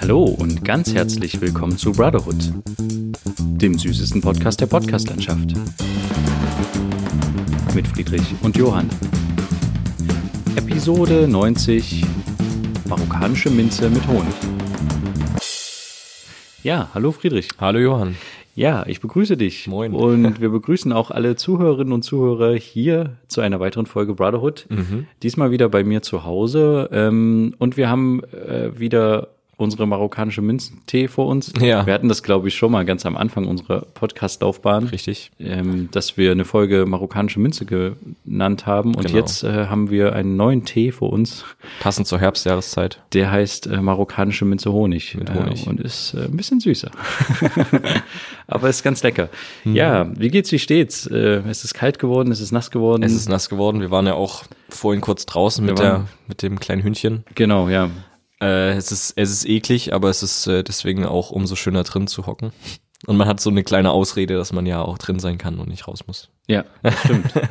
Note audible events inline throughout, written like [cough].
Hallo und ganz herzlich willkommen zu Brotherhood, dem süßesten Podcast der Podcastlandschaft. Mit Friedrich und Johann. Episode 90 Marokkanische Minze mit Honig. Ja, hallo Friedrich. Hallo Johann. Ja, ich begrüße dich. Moin. Und [laughs] wir begrüßen auch alle Zuhörerinnen und Zuhörer hier zu einer weiteren Folge Brotherhood. Mhm. Diesmal wieder bei mir zu Hause. Ähm, und wir haben äh, wieder unsere marokkanische Minzentee vor uns. Ja. Wir hatten das, glaube ich, schon mal ganz am Anfang unserer Podcast-Laufbahn. Richtig. Ähm, dass wir eine Folge marokkanische Minze genannt haben. Und Genau. jetzt äh, haben wir einen neuen Tee vor uns. Passend zur Herbstjahreszeit. Der heißt äh, marokkanische Minze Honig. Mit Honig. Äh, und ist äh, ein bisschen süßer. [laughs] [laughs] Aber ist ganz lecker. Ja, wie geht's, wie steht's? Äh, es ist kalt geworden, es ist nass geworden. Es ist nass geworden. Wir waren ja auch vorhin kurz draußen mit, Wir der, mit dem kleinen Hündchen. genau, ja. Äh, es, ist, es ist eklig, aber es ist äh, deswegen auch umso schöner drin zu hocken. Und man hat so eine kleine Ausrede, dass man ja auch drin sein kann und nicht raus muss. Ja, stimmt. [laughs]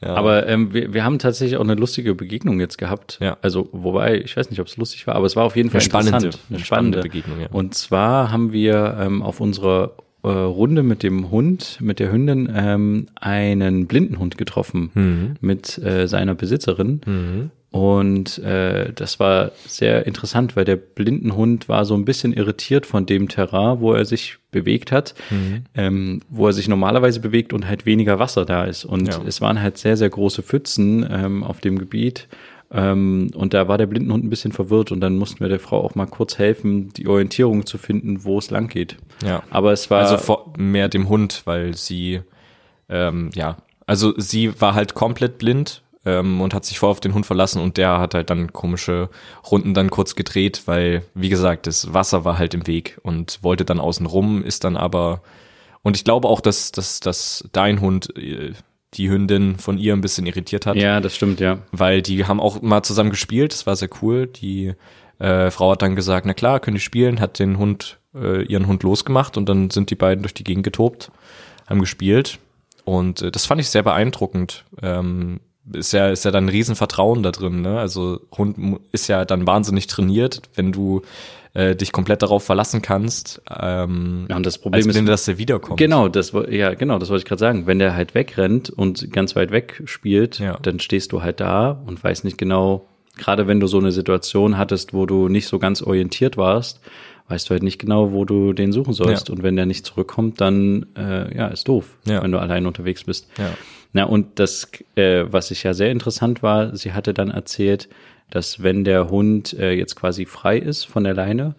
Ja. Aber ähm, wir, wir haben tatsächlich auch eine lustige Begegnung jetzt gehabt. Ja. Also, wobei, ich weiß nicht, ob es lustig war, aber es war auf jeden Fall Eine spannende- eine spannende Begegnung, ja. Und zwar haben wir ähm, auf unserer äh, Runde mit dem Hund, mit der Hündin, ähm, einen Blindenhund getroffen Mhm. mit äh, seiner Besitzerin. Und äh, das war sehr interessant, weil der Blindenhund war so ein bisschen irritiert von dem Terrain, wo er sich bewegt hat, Mhm. ähm, wo er sich normalerweise bewegt und halt weniger Wasser da ist. Und Ja. es waren halt sehr, sehr große Pfützen ähm, auf dem Gebiet. Ähm, und da war der Blindenhund ein bisschen verwirrt und dann mussten wir der Frau auch mal kurz helfen, die Orientierung zu finden, wo es lang geht. Ja. Aber es war Also mehr dem Hund, weil sie, ähm, ja, also sie war halt komplett blind ähm, und hat sich voll auf den Hund verlassen und der hat halt dann komische Runden dann kurz gedreht, weil, wie gesagt, das Wasser war halt im Weg und wollte dann außen rum, ist dann aber, und ich glaube auch, dass, dass, dass dein Hund äh, die Hündin von ihr ein bisschen irritiert hat ja, das stimmt, ja. weil die haben auch mal zusammen gespielt, das war sehr cool. Die äh, Frau hat dann gesagt, na klar, können die spielen, hat den Hund, äh, ihren Hund losgemacht und dann sind die beiden durch die Gegend getobt, haben gespielt und äh, das fand ich sehr beeindruckend. Ähm, ist ja, ist ja dann ein Riesenvertrauen da drin, ne? Also Hund ist ja dann wahnsinnig trainiert, wenn du äh, dich komplett darauf verlassen kannst, ähm, Ja, und das Problem ist- dass der wiederkommt. Genau, das ja genau, das wollte ich gerade sagen. Wenn der halt wegrennt und ganz weit weg spielt, Ja. dann stehst du halt da und weißt nicht genau. Gerade wenn du so eine Situation hattest, wo du nicht so ganz orientiert warst, weißt du halt nicht genau, wo du den suchen sollst. Ja. Und wenn der nicht zurückkommt, dann äh, ja ist doof, Ja. wenn du allein unterwegs bist. Ja. Na und das, äh, was ich ja sehr interessant war, sie hatte dann erzählt, dass wenn der Hund äh, jetzt quasi frei ist von der Leine,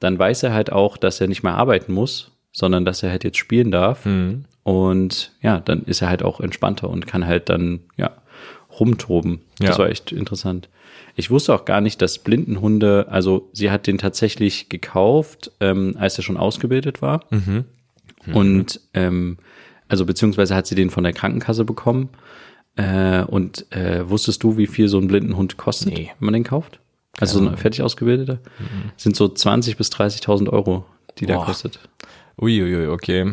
dann weiß er halt auch, dass er nicht mehr arbeiten muss, sondern dass er halt jetzt spielen darf. Mhm. Und ja, dann ist er halt auch entspannter und kann halt dann, ja, rumtoben. Das Ja. war echt interessant. Ich wusste auch gar nicht, dass Blindenhunde, also sie hat den tatsächlich gekauft, ähm, als er schon ausgebildet war. Mhm. Und ähm, also beziehungsweise hat sie den von der Krankenkasse bekommen. Äh, und äh, wusstest du, wie viel so ein Blindenhund kostet, Nee. wenn man den kauft? Also so ein fertig ausgebildeter? Sind so 20.000 bis 30.000 Euro, die der Boah. kostet. Uiuiui, okay.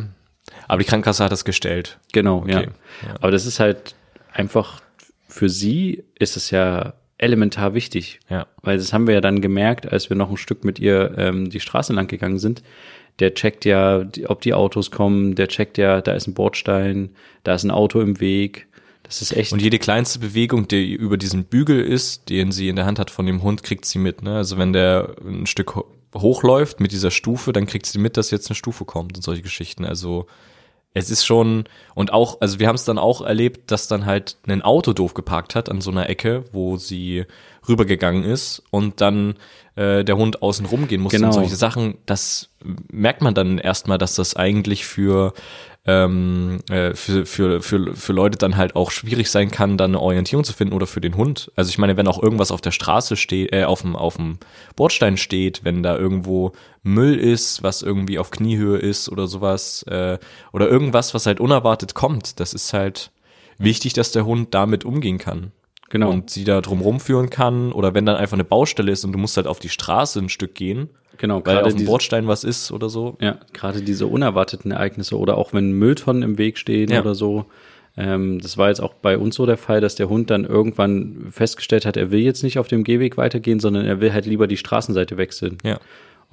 Aber die Krankenkasse hat das gestellt. Genau, ja. Okay, ja. Aber das ist halt einfach, für sie ist es ja elementar wichtig. Ja. Weil das haben wir ja dann gemerkt, als wir noch ein Stück mit ihr ähm, die Straße lang gegangen sind. Der checkt ja, ob die Autos kommen, der checkt ja, da ist ein Bordstein, da ist ein Auto im Weg. Das ist echt. Und jede kleinste Bewegung, die über diesen Bügel ist, den sie in der Hand hat von dem Hund, kriegt sie mit. Ne? Also wenn der ein Stück ho- hochläuft mit dieser Stufe, dann kriegt sie mit, dass jetzt eine Stufe kommt und solche Geschichten. Also es ist schon, und auch, also wir haben es dann auch erlebt, dass dann halt ein Auto doof geparkt hat an so einer Ecke, wo sie rübergegangen ist und dann äh, der Hund außen rumgehen musste Genau. und solche Sachen, das merkt man dann erstmal, dass das eigentlich für ähm, äh, für, für, für, für Leute dann halt auch schwierig sein kann, dann eine Orientierung zu finden oder für den Hund. Also ich meine, wenn auch irgendwas auf der Straße steht, äh, auf dem, auf dem Bordstein steht, wenn da irgendwo Müll ist, was irgendwie auf Kniehöhe ist oder sowas, äh, oder irgendwas, was halt unerwartet kommt, das ist halt wichtig, dass der Hund damit umgehen kann. Genau. Und sie da drum rumführen kann. Oder wenn dann einfach eine Baustelle ist und du musst halt auf die Straße ein Stück gehen, genau, weil auf dem diese- Bordstein was ist oder so. Ja, gerade diese unerwarteten Ereignisse oder auch wenn Mülltonnen im Weg stehen Ja. oder so. Ähm, das war jetzt auch bei uns so der Fall, dass der Hund dann irgendwann festgestellt hat, er will jetzt nicht auf dem Gehweg weitergehen, sondern er will halt lieber die Straßenseite wechseln. Ja.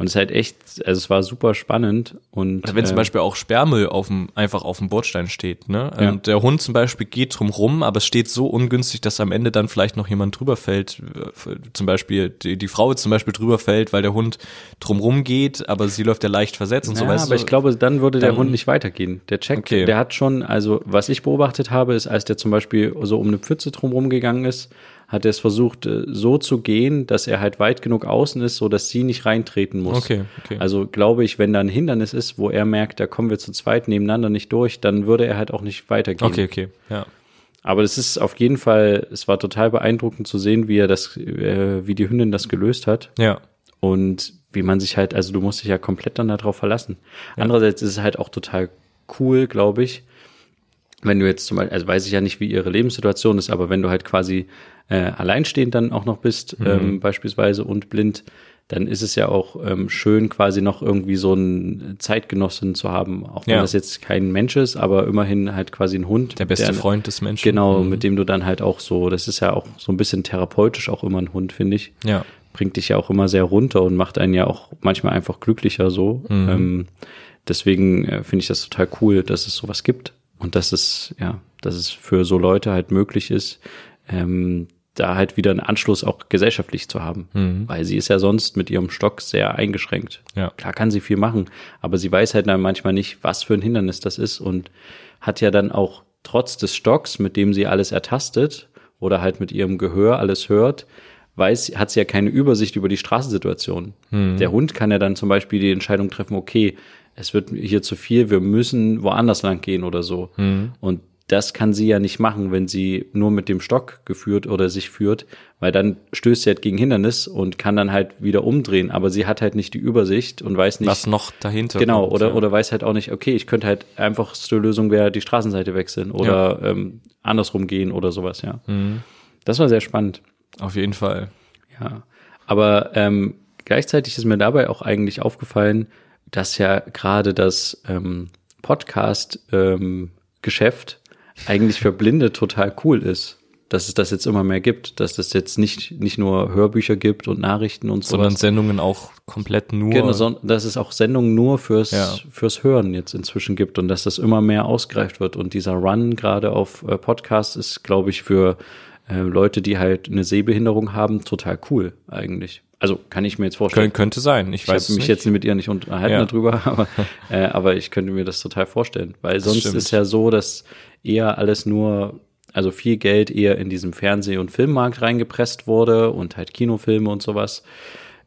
Und es ist halt echt, also es war super spannend und Oder wenn zum äh, Beispiel auch Sperrmüll auf dem, einfach auf dem Bordstein steht, ne? Ja. Und der Hund zum Beispiel geht drum rum, aber es steht so ungünstig, dass am Ende dann vielleicht noch jemand drüber fällt. Äh, Zum Beispiel die, die Frau zum Beispiel drüber fällt, weil der Hund drum rum geht, aber sie läuft ja leicht versetzt und so, ja, weißt aber du? ich glaube, dann würde der dann- Hund nicht weitergehen. Der checkt, Okay. der hat schon, also was ich beobachtet habe, ist, als der zum Beispiel so um eine Pfütze drumherum gegangen ist, hat er es versucht, äh, so zu gehen, dass er halt weit genug außen ist, so dass sie nicht reintreten muss. Okay, okay. Also glaube ich, wenn da ein Hindernis ist, wo er merkt, da kommen wir zu zweit nebeneinander nicht durch, dann würde er halt auch nicht weitergehen. Okay, okay, ja. Aber es ist auf jeden Fall, es war total beeindruckend zu sehen, wie er das, äh, wie die Hündin das gelöst hat Ja. und wie man sich halt, also du musst dich ja komplett dann darauf verlassen. Andererseits ist es halt auch total cool, glaube ich, wenn du jetzt zum Beispiel, also weiß ich ja nicht, wie ihre Lebenssituation ist, aber wenn du halt quasi äh, alleinstehend dann auch noch bist, ähm, beispielsweise und blind, dann ist es ja auch ähm, schön, quasi noch irgendwie so einen Zeitgenossen zu haben, auch wenn Ja. das jetzt kein Mensch ist, aber immerhin halt quasi ein Hund. Der beste der- Freund des Menschen. Genau, Mhm. mit dem du dann halt auch so, das ist ja auch so ein bisschen therapeutisch auch immer ein Hund, finde ich Ja. bringt dich ja auch immer sehr runter und macht einen ja auch manchmal einfach glücklicher so. Ähm, deswegen äh, finde ich das total cool, dass es sowas gibt und dass es, ja, dass es für so Leute halt möglich ist, ähm, da halt wieder einen Anschluss auch gesellschaftlich zu haben. Weil sie ist ja sonst mit ihrem Stock sehr eingeschränkt. Ja. Klar kann sie viel machen, aber sie weiß halt dann manchmal nicht, was für ein Hindernis das ist und hat ja dann auch trotz des Stocks, mit dem sie alles ertastet oder halt mit ihrem Gehör alles hört, weiß, hat sie ja keine Übersicht über die Straßensituation. Der Hund kann ja dann zum Beispiel die Entscheidung treffen, okay, es wird hier zu viel, wir müssen woanders lang gehen oder so. Und das kann sie ja nicht machen, wenn sie nur mit dem Stock geführt oder sich führt, weil dann stößt sie halt gegen Hindernis und kann dann halt wieder umdrehen, aber sie hat halt nicht die Übersicht und weiß nicht, Was noch dahinter Genau, kommt, oder, ja. oder weiß halt auch nicht, okay, ich könnte halt einfachste Lösung wäre, die Straßenseite wechseln oder ähm, andersrum gehen oder sowas, ja. Mhm. Das war sehr spannend, Auf jeden Fall. ja. Aber ähm, gleichzeitig ist mir dabei auch eigentlich aufgefallen, dass ja gerade das ähm, Podcast-Geschäft eigentlich für Blinde total cool ist. Dass es das jetzt immer mehr gibt, dass es jetzt nicht, nicht nur Hörbücher gibt und Nachrichten und sowas. Sondern Sendungen auch komplett nur. Genau, dass es auch Sendungen nur fürs, Ja. fürs Hören jetzt inzwischen gibt und dass das immer mehr ausgereift wird. Und dieser Run gerade auf äh, Podcasts ist, glaube ich, für äh, Leute, die halt eine Sehbehinderung haben, total cool eigentlich. Also kann ich mir jetzt vorstellen. Kön könnte sein. Ich ich weiß habe es mich nicht. jetzt mit ihr nicht unterhalten Ja. darüber, [laughs] aber, äh, aber ich könnte mir das total vorstellen. Weil sonst stimmt. ist ja so, dass eher alles nur, also viel Geld eher in diesem Fernseh- und Filmmarkt reingepresst wurde und halt Kinofilme und sowas.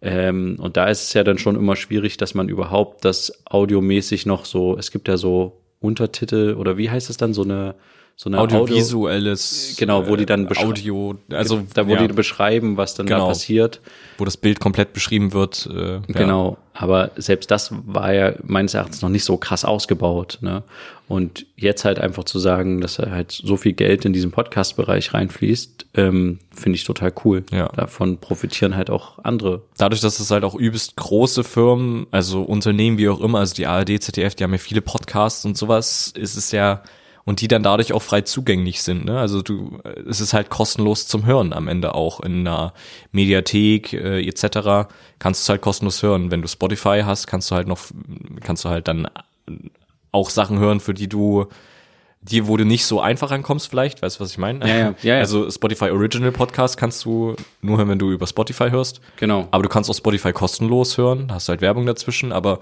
Ähm, und da ist es ja dann schon immer schwierig, dass man überhaupt das audiomäßig noch so, es gibt ja so Untertitel oder wie heißt es dann, so eine, so eine Audio- Audiovisuelles. Genau, wo die dann äh, Audio, also da wo ja, die beschreiben, was dann da Genau. passiert. wo das Bild komplett beschrieben wird. Äh, ja. Genau, aber selbst das war ja meines Erachtens noch nicht so krass ausgebaut. Ne? Und jetzt halt einfach zu sagen, dass er halt so viel Geld in diesen Podcast-Bereich reinfließt, ähm, finde ich total cool. Ja. Davon profitieren halt auch andere. Dadurch, dass es halt auch übelst große Firmen, also Unternehmen wie auch immer, also die ARD, ZDF, die haben ja viele Podcasts und sowas, ist es ja und die dann dadurch auch frei zugänglich sind. Ne? Also du, es ist halt kostenlos zum Hören am Ende auch in einer Mediathek äh, etc. Kannst du es halt kostenlos hören. Wenn du Spotify hast, kannst du halt noch, kannst du halt dann auch Sachen hören, für die du die, wo du nicht so einfach rankommst vielleicht, weißt du, was ich meine? Ja, ja, ja, ja. Also Spotify Original Podcast kannst du nur hören, wenn du über Spotify hörst. Genau. Aber du kannst auch Spotify kostenlos hören, hast halt Werbung dazwischen, aber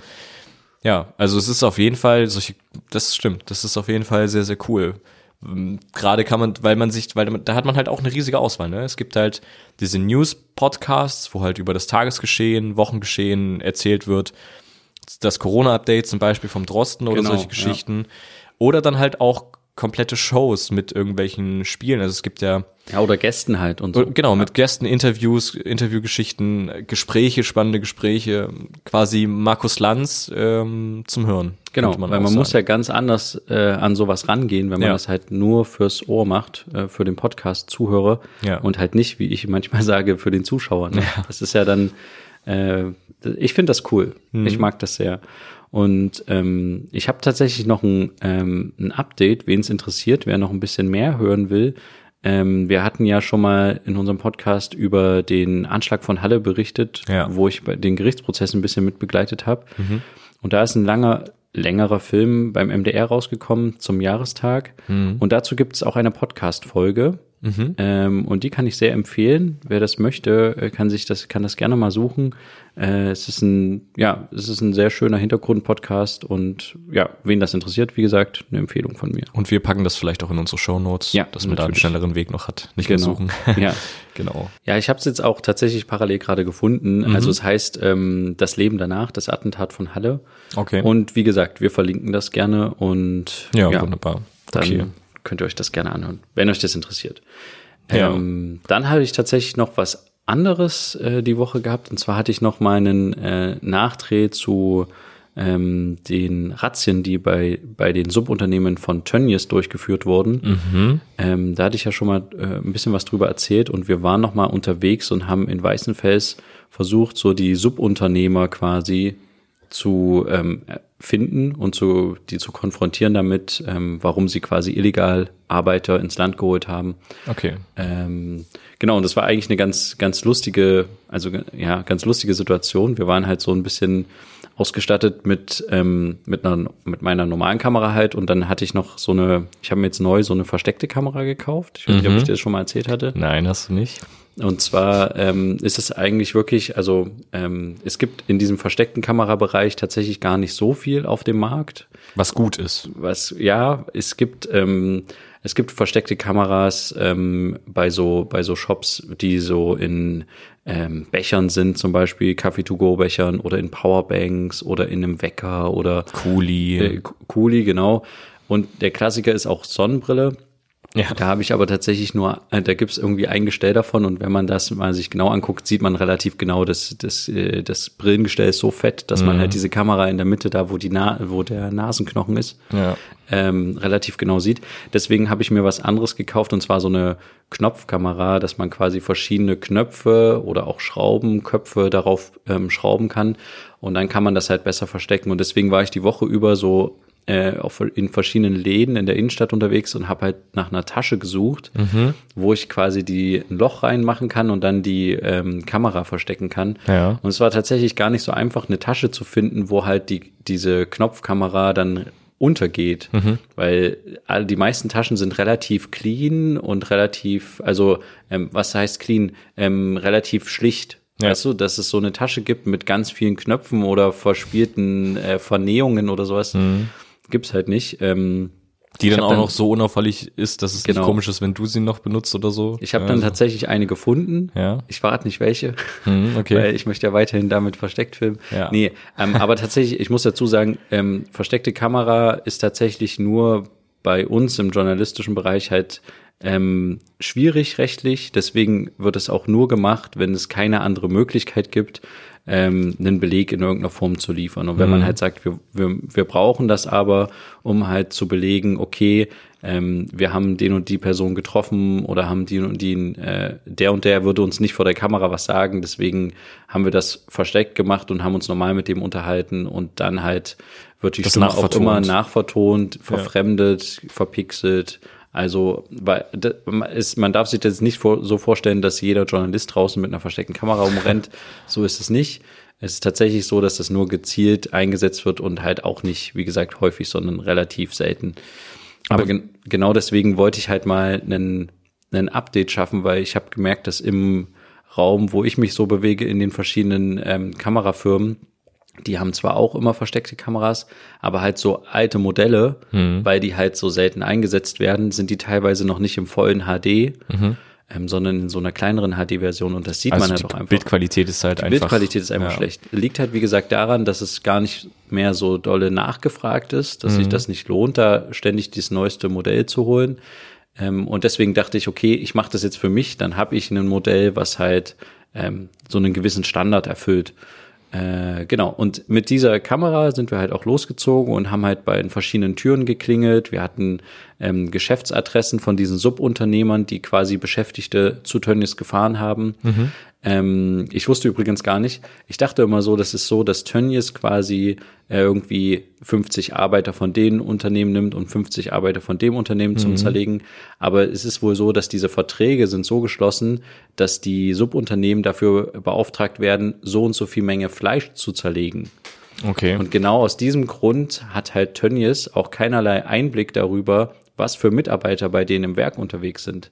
ja, also es ist auf jeden Fall solche, das stimmt, das ist auf jeden Fall sehr, sehr cool. Ähm, Gerade kann man, weil man sich, weil da hat man halt auch eine riesige Auswahl, ne? Es gibt halt diese News-Podcasts, wo halt über das Tagesgeschehen, Wochengeschehen erzählt wird. Das Corona-Update zum Beispiel vom Drosten oder Genau, solche ja. Geschichten. Oder dann halt auch komplette Shows mit irgendwelchen Spielen. Also es gibt ja Ja, oder Gästen halt und so. Genau, mit Gästen, Interviews, Interviewgeschichten, Gespräche, spannende Gespräche, quasi Markus Lanz ähm, zum Hören. Genau, könnte weil man muss sagen. ja ganz anders äh, an sowas rangehen, wenn man Ja. das halt nur fürs Ohr macht, äh, für den Podcast-Zuhörer Ja. und halt nicht, wie ich manchmal [laughs] sage, für den Zuschauer. Ne? Das ist ja dann, Äh, ich finde das cool. Mhm. Ich mag das sehr. Und ähm, ich habe tatsächlich noch ein, ähm, ein Update, wen es interessiert, wer noch ein bisschen mehr hören will. Ähm, wir hatten ja schon mal in unserem Podcast über den Anschlag von Halle berichtet, Ja. wo ich den Gerichtsprozessen ein bisschen mit begleitet habe. Und da ist ein langer, längerer Film beim MDR rausgekommen zum Jahrestag. Und dazu gibt es auch eine Podcast-Folge. Ähm, und die kann ich sehr empfehlen. Wer das möchte, äh, kann sich das, kann das gerne mal suchen. Äh, es ist ein, ja, es ist ein sehr schöner Hintergrund-Podcast und ja, wen das interessiert, wie gesagt, eine Empfehlung von mir. Und wir packen das vielleicht auch in unsere Shownotes, Ja, dass man da einen natürlich. schnelleren Weg noch hat. Nicht Genau. suchen. Ja. [laughs] genau. Ja, ich habe es jetzt auch tatsächlich parallel gerade gefunden. Also es heißt ähm, das Leben danach, das Attentat von Halle. Okay. Und wie gesagt, wir verlinken das gerne und Ja, wunderbar. Dann Okay. könnt ihr euch das gerne anhören, wenn euch das interessiert. Ja. Ähm, dann habe ich tatsächlich noch was anderes äh, die Woche gehabt. Und zwar hatte ich noch meinen äh, Nachdreh zu ähm, den Razzien, die bei, bei den Subunternehmen von Tönnies durchgeführt wurden. Ähm, da hatte ich ja schon mal äh, ein bisschen was drüber erzählt und wir waren noch mal unterwegs und haben in Weißenfels versucht, so die Subunternehmer quasi zu ähm, finden und zu, die zu konfrontieren damit, ähm, warum sie quasi illegal Arbeiter ins Land geholt haben. Okay. Ähm, genau, und das war eigentlich eine ganz, ganz lustige, also ja, ganz lustige Situation. Wir waren halt so ein bisschen ausgestattet mit, ähm, mit, einer, mit meiner normalen Kamera halt und dann hatte ich noch so eine, ich habe mir jetzt neu so eine versteckte Kamera gekauft. Ich weiß nicht, ob ich dir das schon mal erzählt hatte. Nein, hast du nicht. Und zwar ähm, ist es eigentlich wirklich, also ähm, es gibt in diesem versteckten Kamerabereich tatsächlich gar nicht so viel auf dem Markt. Was gut ist. Was ja, es gibt ähm, es gibt versteckte Kameras ähm, bei so bei so Shops, die so in ähm, Bechern sind, zum Beispiel Kaffee-to-go-Bechern oder in Powerbanks oder in einem Wecker oder Kuli. äh, Kuli, genau. Und der Klassiker ist auch Sonnenbrille. Ja. Da habe ich aber tatsächlich nur, äh, da gibt es irgendwie ein Gestell davon und wenn man das mal sich genau anguckt, sieht man relativ genau, dass das, äh, das Brillengestell ist so fett, dass man halt diese Kamera in der Mitte, da wo die Na wo der Nasenknochen ist, Ja. ähm, relativ genau sieht. Deswegen habe ich mir was anderes gekauft und zwar so eine Knopfkamera, dass man quasi verschiedene Knöpfe oder auch Schraubenköpfe darauf ähm, schrauben kann und dann kann man das halt besser verstecken und deswegen war ich die Woche über so äh, auf, in verschiedenen Läden in der Innenstadt unterwegs und habe halt nach einer Tasche gesucht, wo ich quasi die ein Loch reinmachen kann und dann die ähm, Kamera verstecken kann. Ja. Und es war tatsächlich gar nicht so einfach, eine Tasche zu finden, wo halt die, diese Knopfkamera dann untergeht, weil all die meisten Taschen sind relativ clean und relativ, also ähm, was heißt clean, ähm, relativ schlicht. Ja. Weißt du, dass es so eine Tasche gibt mit ganz vielen Knöpfen oder verspielten äh, Vernähungen oder sowas, gibt's halt nicht. Ähm, Die dann auch dann- noch so unauffällig ist, dass es Genau. nicht komisch ist, wenn du sie noch benutzt oder so. ich habe dann Also, tatsächlich eine gefunden. Ja. Ich verrate nicht welche. Hm, okay. [laughs] Weil ich möchte ja weiterhin damit versteckt filmen. Ja. Nee, ähm, aber tatsächlich, ich muss dazu sagen, ähm, versteckte Kamera ist tatsächlich nur bei uns im journalistischen Bereich halt ähm, schwierig rechtlich. Deswegen wird es auch nur gemacht, wenn es keine andere Möglichkeit gibt, ähm, einen Beleg in irgendeiner Form zu liefern. Und wenn man halt sagt, wir, wir, wir brauchen das aber, um halt zu belegen, okay, ähm, wir haben den und die Person getroffen oder haben die und die, äh, der und der würde uns nicht vor der Kamera was sagen, deswegen haben wir das versteckt gemacht und haben uns normal mit dem unterhalten und dann halt wird die Das Stimme auch immer nachvertont, verfremdet, verpixelt. Also, ist, man darf sich das nicht so vorstellen, dass jeder Journalist draußen mit einer versteckten Kamera rumrennt. so ist es nicht. Es ist tatsächlich so, dass das nur gezielt eingesetzt wird und halt auch nicht, wie gesagt, häufig, sondern relativ selten. Aber gen genau deswegen wollte ich halt mal einen, einen Update schaffen, weil ich habe gemerkt, dass im Raum, wo ich mich so bewege, in den verschiedenen ähm, Kamerafirmen, die haben zwar auch immer versteckte Kameras, aber halt so alte Modelle, weil die halt so selten eingesetzt werden, sind die teilweise noch nicht im vollen HD, ähm, sondern in so einer kleineren HD-Version und das sieht also man halt auch einfach. Bildqualität ist halt Die einfach. Bildqualität ist einfach ja. schlecht. Liegt halt, wie gesagt, daran, dass es gar nicht mehr so dolle nachgefragt ist, dass sich Mhm. das nicht lohnt, da ständig das neueste Modell zu holen. Ähm, und deswegen dachte ich, okay, ich mache das jetzt für mich, dann habe ich ein Modell, was halt ähm, so einen gewissen Standard erfüllt. Äh, genau, und mit dieser Kamera sind wir halt auch losgezogen und haben halt bei den verschiedenen Türen geklingelt. Wir hatten ähm, Geschäftsadressen von diesen Subunternehmern, die quasi Beschäftigte zu Tönnies gefahren haben. Ähm, ich wusste übrigens gar nicht, ich dachte immer so, das ist so, dass Tönnies quasi äh, irgendwie 50 Arbeiter von den Unternehmen nimmt und 50 Arbeiter von dem Unternehmen zum Zerlegen. Aber es ist wohl so, dass diese Verträge sind so geschlossen, dass die Subunternehmen dafür beauftragt werden, so und so viel Menge Fleisch zu zerlegen. Okay. Und genau aus diesem Grund hat halt Tönnies auch keinerlei Einblick darüber, was für Mitarbeiter bei denen im Werk unterwegs sind.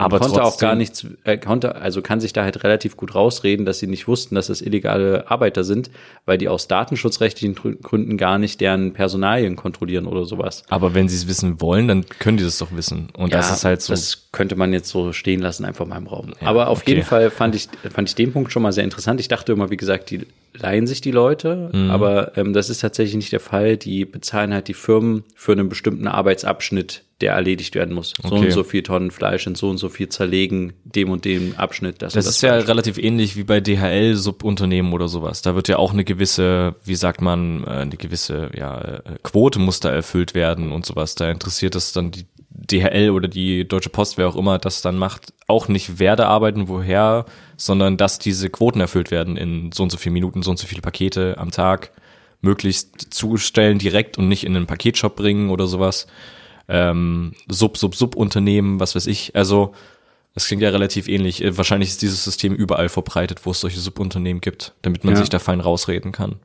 Aber konnte auch trotzdem- gar nichts, äh, konnte, also kann sich da halt relativ gut rausreden, dass sie nicht wussten, dass das illegale Arbeiter sind, weil die aus datenschutzrechtlichen Grü- Gründen gar nicht deren Personalien kontrollieren oder sowas. Aber wenn sie es wissen wollen, dann können die das doch wissen. Und das ist halt so. Das könnte man jetzt so stehen lassen, einfach mal im Raum. Aber auf okay. jeden Fall fand ich, fand ich den Punkt schon mal sehr interessant. Ich dachte immer, wie gesagt, die leihen sich die Leute, Mhm. aber ähm, das ist tatsächlich nicht der Fall. Die bezahlen halt die Firmen für einen bestimmten Arbeitsabschnitt, der erledigt werden muss. So Okay. und so viel Tonnen Fleisch und so und so viel zerlegen, dem und dem Abschnitt. Das, Das und ist ja Fleisch. relativ ähnlich wie bei DHL-Subunternehmen oder sowas. Da wird ja auch eine gewisse, wie sagt man, äh, eine gewisse ja, äh, Quote muss da erfüllt werden und sowas. Da interessiert es dann die DHL oder die Deutsche Post, wer auch immer das dann macht, auch nicht wer da arbeiten, woher, sondern dass diese Quoten erfüllt werden in so und so viele Minuten, so und so viele Pakete am Tag möglichst zustellen direkt und nicht in einen Paketshop bringen oder sowas. Ähm, Sub, Sub, Subunternehmen, was weiß ich. Also das klingt ja relativ ähnlich. Äh, Wahrscheinlich ist dieses System überall verbreitet, wo es solche Subunternehmen gibt, damit man Ja. sich da fein rausreden kann.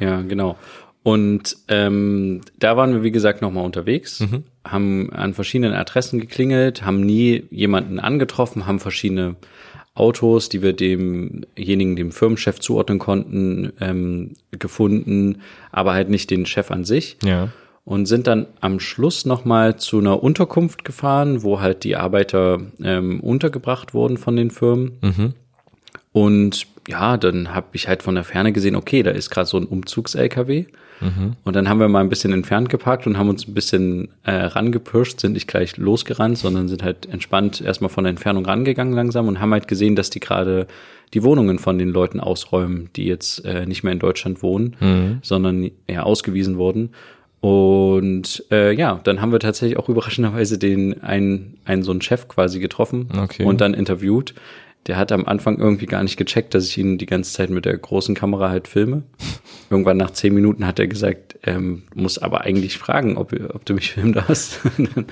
Ja, genau. Und ähm, da waren wir, wie gesagt, nochmal unterwegs, Mhm. haben an verschiedenen Adressen geklingelt, haben nie jemanden angetroffen, haben verschiedene Autos, die wir demjenigen, dem Firmenchef zuordnen konnten, ähm, gefunden, aber halt nicht den Chef an sich. Ja. Und sind dann am Schluss nochmal zu einer Unterkunft gefahren, wo halt die Arbeiter ähm, untergebracht wurden von den Firmen. Und ja, dann habe ich halt von der Ferne gesehen, okay, da ist gerade so ein Umzugs-LKW. Und dann haben wir mal ein bisschen entfernt geparkt und haben uns ein bisschen äh, rangepirscht, sind nicht gleich losgerannt, sondern sind halt entspannt erstmal von der Entfernung rangegangen langsam und haben halt gesehen, dass die gerade die Wohnungen von den Leuten ausräumen, die jetzt äh, nicht mehr in Deutschland wohnen, sondern ja ausgewiesen wurden. Und äh, ja, dann haben wir tatsächlich auch überraschenderweise den einen, einen so einen Chef quasi getroffen Okay. und dann interviewt. Der hat am Anfang irgendwie gar nicht gecheckt, dass ich ihn die ganze Zeit mit der großen Kamera halt filme. [laughs] Irgendwann nach zehn Minuten hat er gesagt, ähm, muss aber eigentlich fragen, ob, ob du mich filmen darfst. [laughs] Dann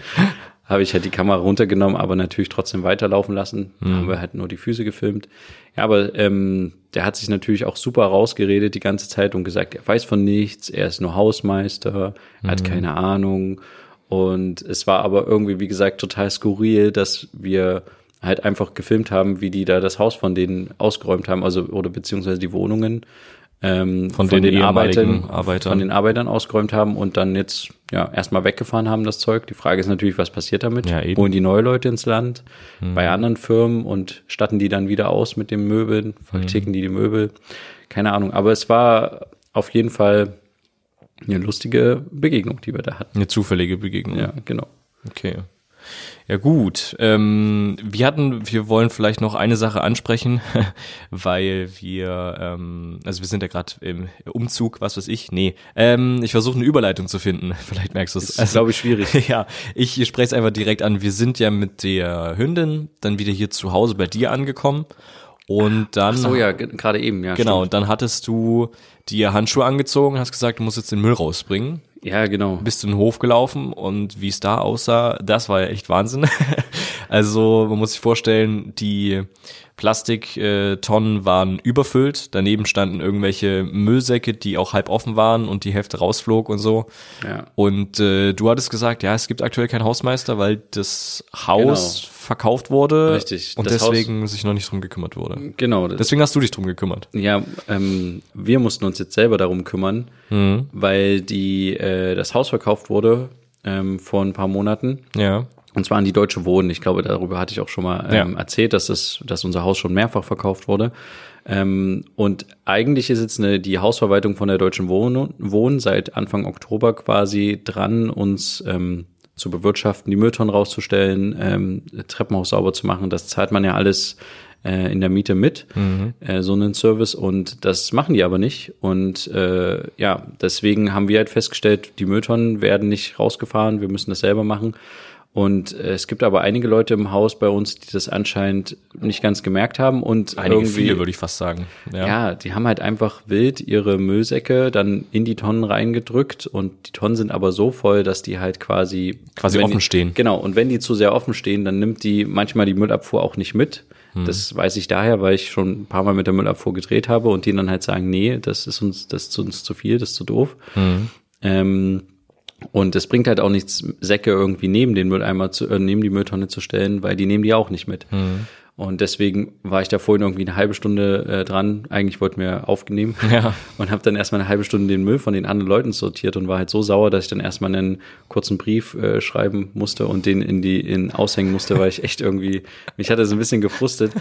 habe ich halt die Kamera runtergenommen, aber natürlich trotzdem weiterlaufen lassen. Dann haben wir halt nur die Füße gefilmt. Ja, aber ähm, der hat sich natürlich auch super rausgeredet die ganze Zeit und gesagt, er weiß von nichts, er ist nur Hausmeister, er hat keine Ahnung. Und es war aber irgendwie, wie gesagt, total skurril, dass wir halt einfach gefilmt haben, wie die da das Haus von denen ausgeräumt haben, also oder beziehungsweise die Wohnungen ähm, Von den ehemaligen Arbeitern, Arbeitern. von den Arbeitern ausgeräumt haben und dann jetzt ja erstmal weggefahren haben das Zeug. Die Frage ist natürlich, was passiert damit? Ja, eben. Holen die neue Leute ins Land bei anderen Firmen und statten die dann wieder aus mit den Möbeln, verticken die die Möbel? Keine Ahnung. Aber es war auf jeden Fall eine lustige Begegnung, die wir da hatten. Eine zufällige Begegnung. Ja, genau. Okay. Ja gut, ähm, wir hatten, wir wollen vielleicht noch eine Sache ansprechen, [laughs] weil wir, ähm, also wir sind ja gerade im Umzug, was weiß ich, nee, ähm, ich versuche eine Überleitung zu finden, [laughs] vielleicht merkst du es. Das ist, glaube ich, schwierig. [laughs] ja, ich spreche es einfach direkt an. Wir sind ja mit der Hündin dann wieder hier zu Hause bei dir angekommen und dann So ja, ge- gerade eben, ja. genau, stimmt. und dann hattest du dir Handschuhe angezogen, hast gesagt, du musst jetzt den Müll rausbringen Ja, genau. bist du in den Hof gelaufen und wie es da aussah, das war ja echt Wahnsinn. [laughs] also man muss sich vorstellen, die Plastiktonnen waren überfüllt, daneben standen irgendwelche Müllsäcke, die auch halb offen waren und die Hälfte rausflog und so. Ja. Und äh, du hattest gesagt, ja, es gibt aktuell keinen Hausmeister, weil das Haus Genau. Verkauft wurde Richtig, und deswegen sich noch nicht drum gekümmert wurde. Genau. Deswegen hast du dich drum gekümmert. ja, ähm, wir mussten uns jetzt selber darum kümmern, Mhm. weil die äh, das Haus verkauft wurde ähm, vor ein paar Monaten. Ja. Und zwar an die Deutsche Wohnen. Ich glaube, darüber hatte ich auch schon mal ähm, Ja. erzählt, dass, das, dass unser Haus schon mehrfach verkauft wurde. Ähm, und eigentlich ist jetzt eine, die Hausverwaltung von der Deutschen Wohnen, Wohnen seit Anfang Oktober quasi dran, uns ähm, zu bewirtschaften, die Mülltonnen rauszustellen, ähm, Treppenhaus sauber zu machen. Das zahlt man ja alles äh, in der Miete mit, äh, so einen Service. Und das machen die aber nicht. Und äh, ja, deswegen haben wir halt festgestellt, die Mülltonnen werden nicht rausgefahren, wir müssen das selber machen. Und äh, es gibt aber einige Leute im Haus bei uns, die das anscheinend nicht ganz gemerkt haben und Einige irgendwie viele, würde ich fast sagen. ja. die haben halt einfach wild ihre Müllsäcke dann in die Tonnen reingedrückt und die Tonnen sind aber so voll, dass die halt quasi Quasi offen die, stehen. Genau, und wenn die zu sehr offen stehen, dann nimmt die manchmal die Müllabfuhr auch nicht mit. Hm. Das weiß ich daher, weil ich schon ein paar Mal mit der Müllabfuhr gedreht habe und die dann halt sagen, nee, das ist uns, das ist uns zu viel, das ist zu doof. Hm. Ähm, und es bringt halt auch nichts, Säcke irgendwie neben den Mülleimer zu, äh, neben die Mülltonne zu stellen, weil die nehmen die auch nicht mit. Hm. Und deswegen war ich da vorhin irgendwie eine halbe Stunde äh, dran. Eigentlich wollten wir aufnehmen [laughs] Ja. und habe dann erstmal eine halbe Stunde den Müll von den anderen Leuten sortiert und war halt so sauer, dass ich dann erstmal einen kurzen Brief äh, schreiben musste und den in die in aushängen musste, weil ich echt irgendwie [laughs] mich hatte so ein bisschen gefrustet.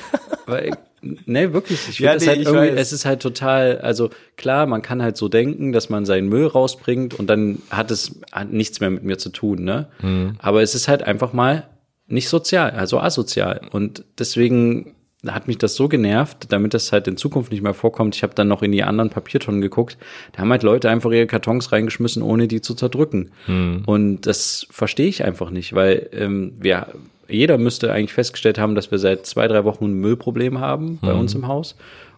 weil, ne, wirklich, ich finde Ja, nee, halt irgendwie, weiß. es ist halt total, also klar, man kann halt so denken, dass man seinen Müll rausbringt und dann hat es hat nichts mehr mit mir zu tun, ne? Mhm. Aber es ist halt einfach mal nicht sozial, also asozial. Und deswegen hat mich das so genervt, damit das halt in Zukunft nicht mehr vorkommt. Ich habe dann noch in die anderen Papiertonnen geguckt. Da haben halt Leute einfach ihre Kartons reingeschmissen, ohne die zu zerdrücken. Und das verstehe ich einfach nicht, weil ähm, wir, jeder müsste eigentlich festgestellt haben, dass wir seit zwei, drei Wochen ein Müllproblem haben bei uns im Haus.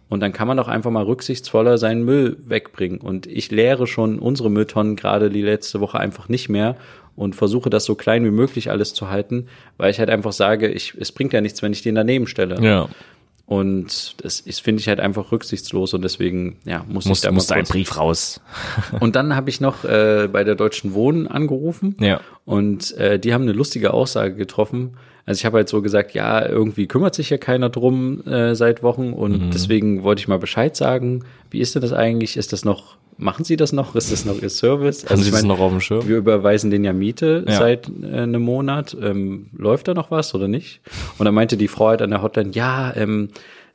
Und dann kann man doch einfach mal rücksichtsvoller seinen Müll wegbringen. Und ich leere schon unsere Mülltonnen gerade die letzte Woche einfach nicht mehr und versuche das so klein wie möglich alles zu halten, weil ich halt einfach sage, ich, es bringt ja nichts, wenn ich den daneben stelle. Ja. Und das finde ich halt einfach rücksichtslos und deswegen, ja, muss ich Muss, da mal muss ein. Brief raus. [laughs] Und dann habe ich noch äh, bei der Deutschen Wohnen angerufen Ja. Und äh, die haben eine lustige Aussage getroffen. Also ich habe halt so gesagt, ja, irgendwie kümmert sich ja keiner drum äh, seit Wochen und Mhm. deswegen wollte ich mal Bescheid sagen. Wie ist denn das eigentlich? Ist das noch, machen Sie das noch? Ist das noch Ihr Service? Also Haben ich Sie das mein, noch auf dem Schirm? wir überweisen den ja Miete Ja. seit äh, einem Monat. Ähm, läuft da noch was oder nicht? Und dann meinte die Frau halt an der Hotline, ja, ähm,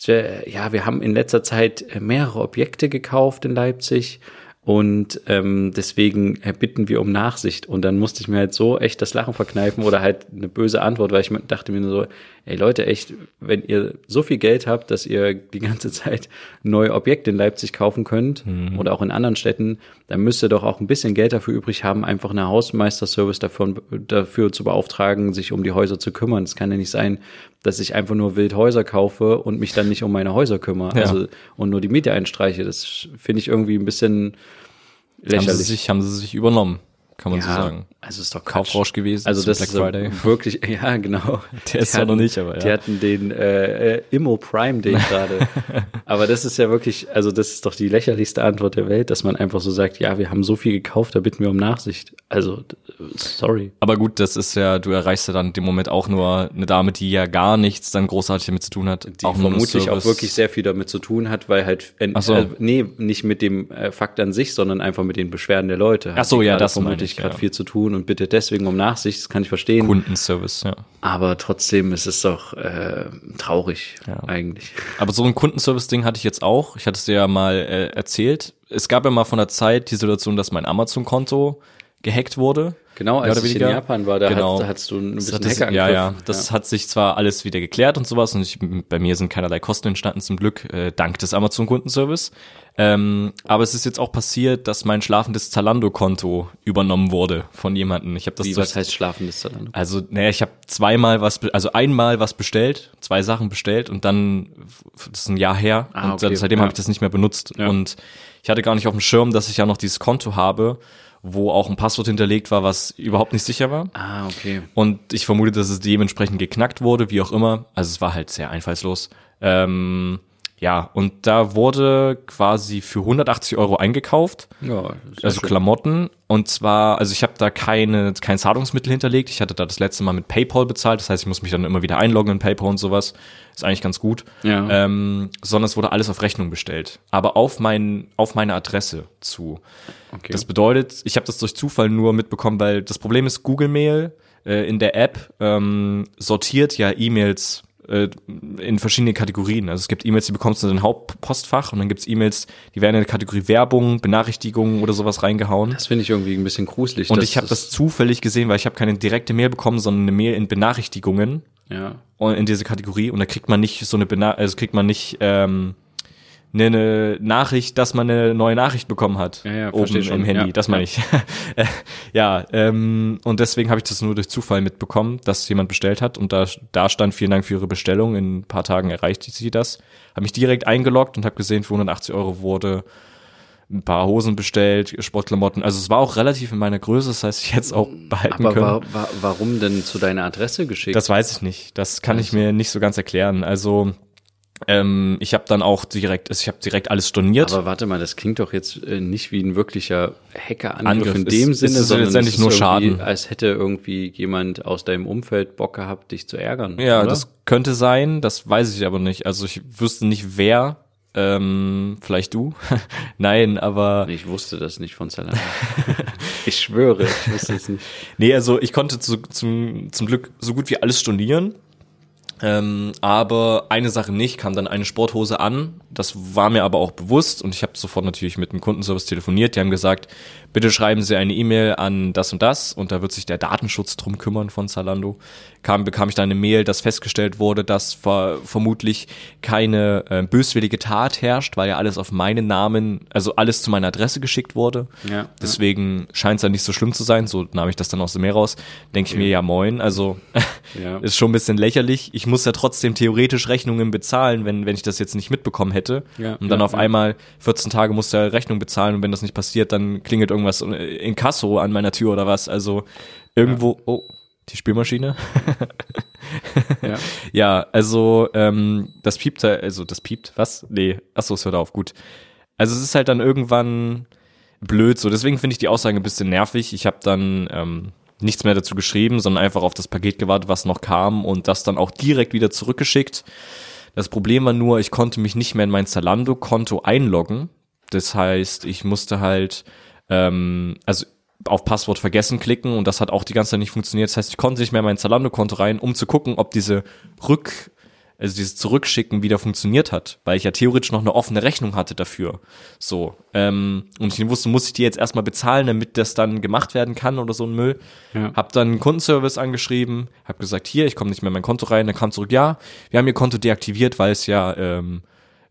ja, wir haben in letzter Zeit mehrere Objekte gekauft in Leipzig und ähm, deswegen äh, bitten wir um Nachsicht. Und dann musste ich mir halt so echt das Lachen verkneifen oder halt eine böse Antwort, weil ich dachte mir nur so, ey Leute, echt, wenn ihr so viel Geld habt, dass ihr die ganze Zeit neue Objekte in Leipzig kaufen könnt oder auch in anderen Städten, dann müsst ihr doch auch ein bisschen Geld dafür übrig haben, einfach eine Hausmeisterservice dafür, dafür zu beauftragen, sich um die Häuser zu kümmern. Es kann ja nicht sein, dass ich einfach nur wild Häuser kaufe und mich dann nicht um meine Häuser kümmere. Ja. Also und nur die Miete einstreiche. Das finde ich irgendwie ein bisschen Haben sie, lächerlich. sich, haben sie sich übernommen, kann man so ja, sagen. also ist doch Quatsch. Kaufrausch gewesen Also das Black ist Friday. [laughs] wirklich, ja genau. [laughs] Der ist Die hatten- noch nicht, aber Die ja. hatten den äh, äh, Immo Prime Day [laughs] gerade. aber das ist ja wirklich, also das ist doch die lächerlichste Antwort der Welt, dass man einfach so sagt, ja, wir haben so viel gekauft, da bitten wir um Nachsicht. Also, sorry. Aber gut, das ist ja, du erreichst ja dann in dem Moment auch nur eine Dame, die ja gar nichts dann großartig damit zu tun hat. Die auch vermutlich auch wirklich sehr viel damit zu tun hat, weil halt, äh, so. äh, nee, nicht mit dem äh, Fakt an sich, sondern einfach mit den Beschwerden der Leute. Ach so, die ja, das vermutlich ich, gerade ja. viel zu tun und bittet deswegen um Nachsicht, das kann ich verstehen. Kundenservice, ja. Aber trotzdem ist es doch äh, traurig Ja. eigentlich. Aber so ein Kundenservice-Ding hatte ich jetzt auch. Ich hatte es dir ja mal äh, erzählt. Es gab ja mal von der Zeit die Situation, dass mein Amazon-Konto gehackt wurde. Genau, als ich in. Japan war, da, Genau. hat, da hattest du ein bisschen das, Hacker ja, ja, das hat sich zwar alles wieder geklärt und sowas und ich, bei mir sind keinerlei Kosten entstanden zum Glück, äh, dank des Amazon-Kundenservice. Ähm, aber es ist jetzt auch passiert, dass mein schlafendes Zalando-Konto übernommen wurde von jemandem. Ich habe das Wie, was heißt schlafendes Zalando? also, naja, ich habe zweimal was, also einmal was bestellt, zwei Sachen bestellt und dann, das ist ein Jahr her Ah, und okay, seitdem ja. habe ich das nicht mehr benutzt. Ja. Und ich hatte gar nicht auf dem Schirm, dass ich ja noch dieses Konto habe, wo auch ein Passwort hinterlegt war, was überhaupt nicht sicher war. Ah, okay. Und ich vermute, dass es dementsprechend geknackt wurde, wie auch immer. Also es war halt sehr einfallslos. Ähm, ja, und da wurde quasi für 180 Euro eingekauft Ja, also schön. Klamotten. Und zwar, also ich habe da keine, kein Zahlungsmittel hinterlegt. Ich hatte da das letzte Mal mit PayPal bezahlt. Das heißt, ich muss mich dann immer wieder einloggen in PayPal und sowas. Ist eigentlich ganz gut. Ja. Ähm, sondern es wurde alles auf Rechnung bestellt. Aber auf, mein, auf meine Adresse zu. Okay. Das bedeutet, ich habe das durch Zufall nur mitbekommen, weil das Problem ist, Google Mail äh, in der App ähm, sortiert ja E-Mails äh, in verschiedene Kategorien. Also es gibt E-Mails, die bekommst du in dein Hauptpostfach und dann gibt's E-Mails, die werden in der Kategorie Werbung, Benachrichtigungen oder sowas reingehauen. das finde ich irgendwie ein bisschen gruselig. Und ich habe das zufällig gesehen, weil ich habe keine direkte Mail bekommen, sondern eine Mail in Benachrichtigungen. Ja. und in diese Kategorie und da kriegt man nicht so eine Bena also kriegt man nicht ähm, eine, eine Nachricht, dass man eine neue Nachricht bekommen hat Ja, ja, oben schon. im Handy. Ja, das meine ja. ich. [laughs] Ja, ähm, und deswegen habe ich das nur durch Zufall mitbekommen, dass jemand bestellt hat und da, da stand vielen Dank für Ihre Bestellung. In ein paar Tagen erreicht sie das. Habe mich direkt eingeloggt und habe gesehen, für 180 Euro wurde ein paar Hosen bestellt, Sportklamotten. Also es war auch relativ in meiner Größe, das heißt, ich hätte es auch behalten Aber können. wa wa warum denn zu deiner Adresse geschickt? Das weiß ich nicht. Das kann ich mir nicht so ganz erklären. Also ähm, ich habe dann auch direkt, also ich habe direkt alles storniert. aber warte mal, das klingt doch jetzt äh, nicht wie ein wirklicher Hackerangriff Angriff. in dem es Sinne, ist sondern letztendlich nur Schaden. als hätte irgendwie jemand aus deinem Umfeld Bock gehabt, dich zu ärgern. ja, oder? das könnte sein, das weiß ich aber nicht. Also ich wüsste nicht wer. Ähm, vielleicht du? [laughs] Nein, aber Ich wusste das nicht von Zalando. [laughs] ich schwöre, ich wusste es nicht. nee, also ich konnte zu, zum, zum Glück so gut wie alles stornieren. Ähm, aber eine Sache nicht, kam dann eine Sporthose an. Das war mir aber auch bewusst und ich habe sofort natürlich mit dem Kundenservice telefoniert. Die haben gesagt, bitte schreiben Sie eine E-Mail an das und das und da wird sich der Datenschutz drum kümmern von Zalando. Kam, bekam ich dann eine Mail, dass festgestellt wurde, dass ver vermutlich keine äh, böswillige Tat herrscht, weil ja alles auf meinen Namen, also alles zu meiner Adresse geschickt wurde. Ja, Deswegen scheint es ja nicht so schlimm zu sein. So nahm ich das dann aus dem Meer raus. Denke ich mir, ja moin, also Ja. [laughs] ist schon ein bisschen lächerlich. Ich muss ja trotzdem theoretisch Rechnungen bezahlen, wenn, wenn ich das jetzt nicht mitbekommen hätte. Ja, und dann ja, auf ja. einmal 14 Tage muss er Rechnung bezahlen und wenn das nicht passiert, dann klingelt irgendwas in Kasso an meiner Tür oder was. Also irgendwo, oh, die Spülmaschine. [laughs] Ja. Ja, also ähm, das piept, also das piept, was? Nee, achso, es hört auf, gut. Also es ist halt dann irgendwann blöd so. Deswegen finde ich die Aussage ein bisschen nervig. Ich habe dann ähm, nichts mehr dazu geschrieben, sondern einfach auf das Paket gewartet, was noch kam und das dann auch direkt wieder zurückgeschickt. Das Problem war nur, ich konnte mich nicht mehr in mein Zalando-Konto einloggen. Das heißt, ich musste halt, ähm, also auf Passwort vergessen klicken und das hat auch die ganze Zeit nicht funktioniert. Das heißt, ich konnte nicht mehr in mein Zalando-Konto rein, um zu gucken, ob diese Rück, also dieses Zurückschicken wieder funktioniert hat, weil ich ja theoretisch noch eine offene Rechnung hatte dafür. So. Ähm, und ich wusste, muss ich die jetzt erstmal bezahlen, damit das dann gemacht werden kann oder so ein Müll. Ja. Hab dann einen Kundenservice angeschrieben, hab gesagt, hier, ich komme nicht mehr in mein Konto rein, dann kam zurück, ja, wir haben ihr Konto deaktiviert, weil es ja ähm,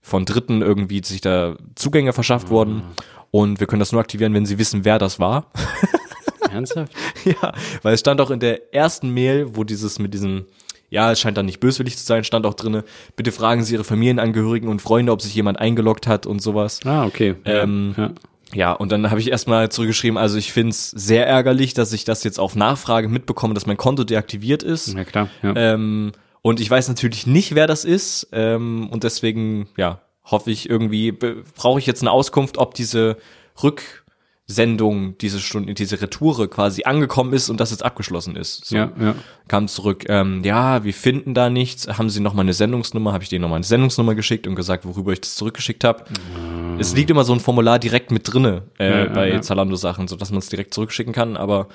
von Dritten irgendwie sich da Zugänge verschafft wurden. Und wir können das nur aktivieren, wenn sie wissen, wer das war. [laughs] Ernsthaft? ja, weil es stand auch in der ersten Mail, wo dieses mit diesem, ja, es scheint dann nicht böswillig zu sein, stand auch drinne, bitte fragen Sie Ihre Familienangehörigen und Freunde, ob sich jemand eingeloggt hat und sowas. Ah, okay. Ähm, ja. Ja, und dann habe ich erstmal zurückgeschrieben, also ich find's sehr ärgerlich, dass ich das jetzt auf Nachfrage mitbekomme, dass mein Konto deaktiviert ist. ja, klar. Ja. Ähm, und ich weiß natürlich nicht, wer das ist. Ähm, und deswegen, ja, hoffe ich irgendwie, brauche ich jetzt eine Auskunft, ob diese Rücksendung, diese Stunde, diese Retoure quasi angekommen ist und das jetzt abgeschlossen ist. So. ja, ja. Kam zurück, ähm, ja, wir finden da nichts. Haben Sie noch mal eine Sendungsnummer? Habe ich denen noch mal eine Sendungsnummer geschickt und gesagt, worüber ich das zurückgeschickt habe. Es liegt immer so ein Formular direkt mit drinne äh, Ja, bei. Zalando-Sachen, so dass man es direkt zurückschicken kann. Aber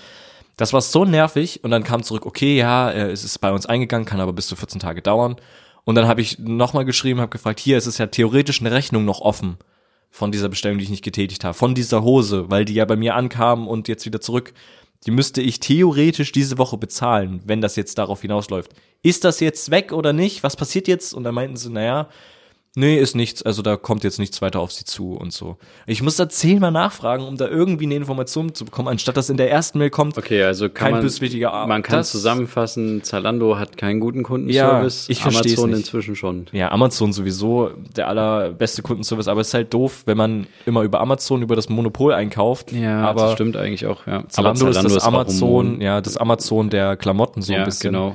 das war so nervig und dann kam zurück, okay, ja, es ist bei uns eingegangen, kann aber bis zu 14 Tage dauern. Und dann habe ich nochmal geschrieben, habe gefragt, hier, es ist ja theoretisch eine Rechnung noch offen von dieser Bestellung, die ich nicht getätigt habe, von dieser Hose, weil die ja bei mir ankam und jetzt wieder zurück. Die müsste ich theoretisch diese Woche bezahlen, wenn das jetzt darauf hinausläuft. Ist das jetzt weg oder nicht? Was passiert jetzt? Und dann meinten sie, naja, nee, ist nichts, also da kommt jetzt nichts weiter auf sie zu und so. Ich muss da zehnmal nachfragen, um da irgendwie eine Information zu bekommen, anstatt dass in der ersten Mail kommt, Okay, also Kein man, böswilliger Ar- man kann das- zusammenfassen, Zalando hat keinen guten Kundenservice, Ja, ich Amazon nicht. inzwischen schon. Ja, Amazon sowieso der allerbeste Kundenservice, aber es ist halt doof, wenn man immer über Amazon, über das Monopol einkauft. aber das stimmt eigentlich auch, ja. Zalando, Aber ist das ein Amazon, ja, das Amazon der Klamotten so ja, ein bisschen. genau.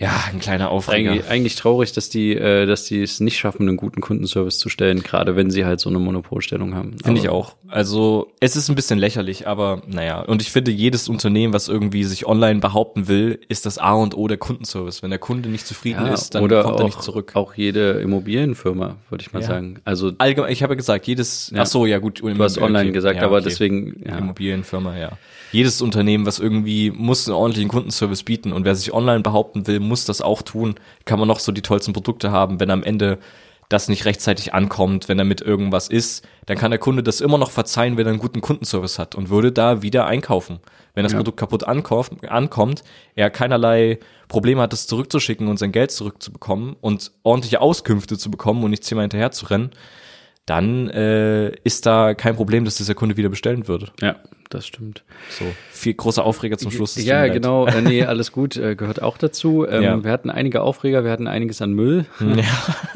Ja, ein kleiner Aufreger. Eigentlich, eigentlich traurig, dass die, äh, dass die es nicht schaffen, einen guten Kundenservice zu stellen, gerade wenn sie halt so eine Monopolstellung haben. Finde ich auch. Also es ist ein bisschen lächerlich, aber naja. Und ich finde, jedes Unternehmen, was irgendwie sich online behaupten will, ist das A und O der Kundenservice. Wenn der Kunde nicht zufrieden Ja, ist, dann oder kommt auch, er nicht zurück. Auch jede Immobilienfirma, würde ich mal Ja. sagen. Also Allgemein, ich habe ja gesagt, jedes, ach so, ja gut. du hast online gesagt, aber deswegen, ja. Immobilienfirma, ja. Jedes Unternehmen, was irgendwie muss einen ordentlichen Kundenservice bieten und wer sich online behaupten will, muss das auch tun. Kann man noch so die tollsten Produkte haben, wenn am Ende das nicht rechtzeitig ankommt, wenn damit irgendwas ist, dann kann der Kunde das immer noch verzeihen, wenn er einen guten Kundenservice hat und würde da wieder einkaufen. Wenn das Ja. Produkt kaputt ankommt, er keinerlei Probleme hat, es zurückzuschicken und sein Geld zurückzubekommen und ordentliche Auskünfte zu bekommen und nicht zehnmal hinterher zu rennen, dann äh, ist da kein Problem, dass das der Kunde wieder bestellen würde. Ja, das stimmt. So, viel großer Aufreger zum Schluss. Ja, genau. Äh, nee, alles gut, äh, gehört auch dazu. Ähm, Ja. Wir hatten einige Aufreger, wir hatten einiges an Müll. [laughs] Ja.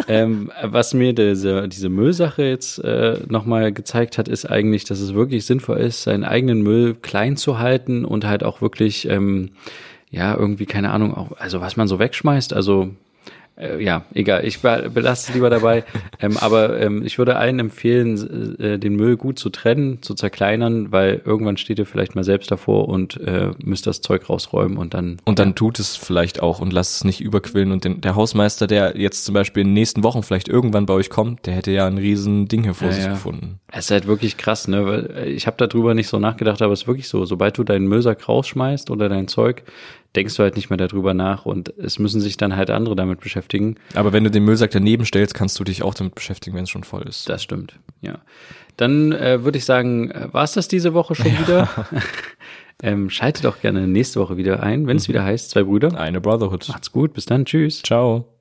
ähm, was mir diese, diese Müllsache jetzt äh, nochmal gezeigt hat, ist eigentlich, dass es wirklich sinnvoll ist, seinen eigenen Müll klein zu halten und halt auch wirklich, ähm, ja, irgendwie, keine Ahnung, auch, also was man so wegschmeißt, also äh, ja, egal, ich be- belasse es lieber dabei. [laughs] ähm, aber ähm, ich würde allen empfehlen, äh, den Müll gut zu trennen, zu zerkleinern, weil irgendwann steht ihr vielleicht mal selbst davor und äh, müsst das Zeug rausräumen und dann. Und dann tut es vielleicht auch und lasst es nicht überquillen. Und den, der Hausmeister, der jetzt zum Beispiel in den nächsten Wochen vielleicht irgendwann bei euch kommt, der hätte ja ein riesen Ding hier vor Ja, sich ja. gefunden. Es ist halt wirklich krass, ne? Weil äh, ich habe darüber nicht so nachgedacht, aber es ist wirklich so. Sobald du deinen Müllsack rausschmeißt oder dein Zeug, denkst du halt nicht mehr darüber nach und es müssen sich dann halt andere damit beschäftigen. Aber wenn du den Müllsack daneben stellst, kannst du dich auch damit beschäftigen, wenn es schon voll ist. Das stimmt, ja. Dann äh, würde ich sagen, äh, war es das diese Woche schon wieder? [laughs] [laughs] ähm, schaltet doch gerne nächste Woche wieder ein, wenn es wieder heißt, zwei Brüder. Eine Brotherhood. Macht's gut, bis dann, tschüss. Ciao.